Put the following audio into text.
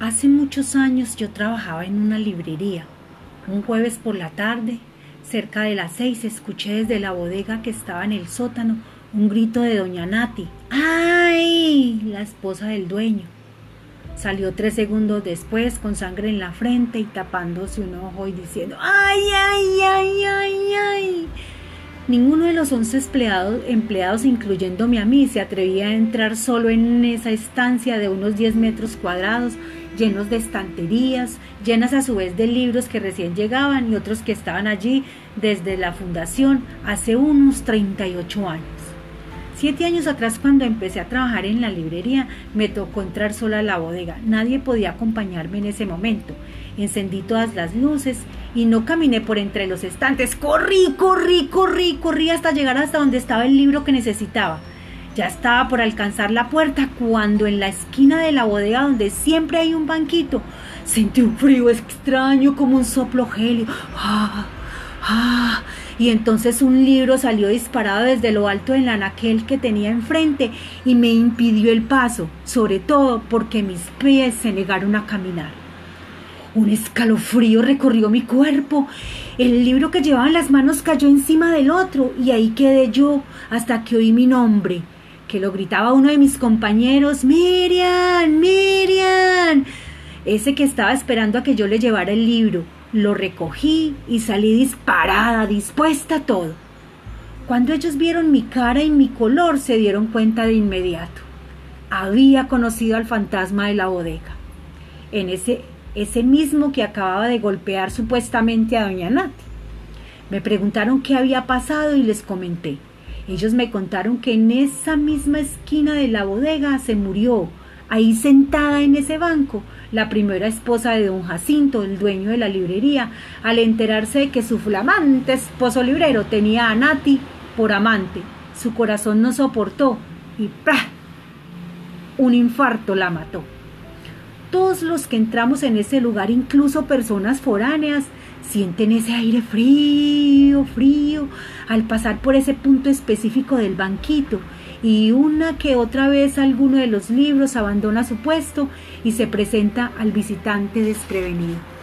Hace muchos años yo trabajaba en una librería. Un jueves por la tarde, cerca de las seis, escuché desde la bodega que estaba en el sótano un grito de doña Nati. ¡Ay! La esposa del dueño. Salió tres segundos después con sangre en la frente y tapándose un ojo y diciendo ¡Ay, ay, ay, ay, ay! Ninguno de los once empleados, empleados, incluyéndome a mí, se atrevía a entrar solo en esa estancia de unos 10 metros cuadrados, llenos de estanterías, llenas a su vez de libros que recién llegaban y otros que estaban allí desde la fundación hace unos 38 años. Siete años atrás, cuando empecé a trabajar en la librería, me tocó entrar sola a la bodega. Nadie podía acompañarme en ese momento. Encendí todas las luces y no caminé por entre los estantes. Corrí, corrí, corrí, corrí hasta llegar hasta donde estaba el libro que necesitaba. Ya estaba por alcanzar la puerta cuando en la esquina de la bodega donde siempre hay un banquito, sentí un frío extraño como un soplo gelio. ¡Ah! ¡Ah! Y entonces un libro salió disparado desde lo alto del anaquel que tenía enfrente y me impidió el paso, sobre todo porque mis pies se negaron a caminar. Un escalofrío recorrió mi cuerpo. El libro que llevaba en las manos cayó encima del otro y ahí quedé yo hasta que oí mi nombre, que lo gritaba uno de mis compañeros, Miriam, Miriam, ese que estaba esperando a que yo le llevara el libro. Lo recogí y salí disparada, dispuesta a todo. Cuando ellos vieron mi cara y mi color, se dieron cuenta de inmediato. Había conocido al fantasma de la bodega. En ese, ese mismo que acababa de golpear supuestamente a doña Nati. Me preguntaron qué había pasado y les comenté. Ellos me contaron que en esa misma esquina de la bodega se murió, ahí sentada en ese banco, la primera esposa de don Jacinto, el dueño de la librería, al enterarse de que su flamante esposo librero tenía a Nati por amante. Su corazón no soportó y ¡pah! un infarto la mató. Todos los que entramos en ese lugar, incluso personas foráneas, sienten ese aire frío, frío, al pasar por ese punto específico del banquito y una que otra vez alguno de los libros abandona su puesto y se presenta al visitante desprevenido.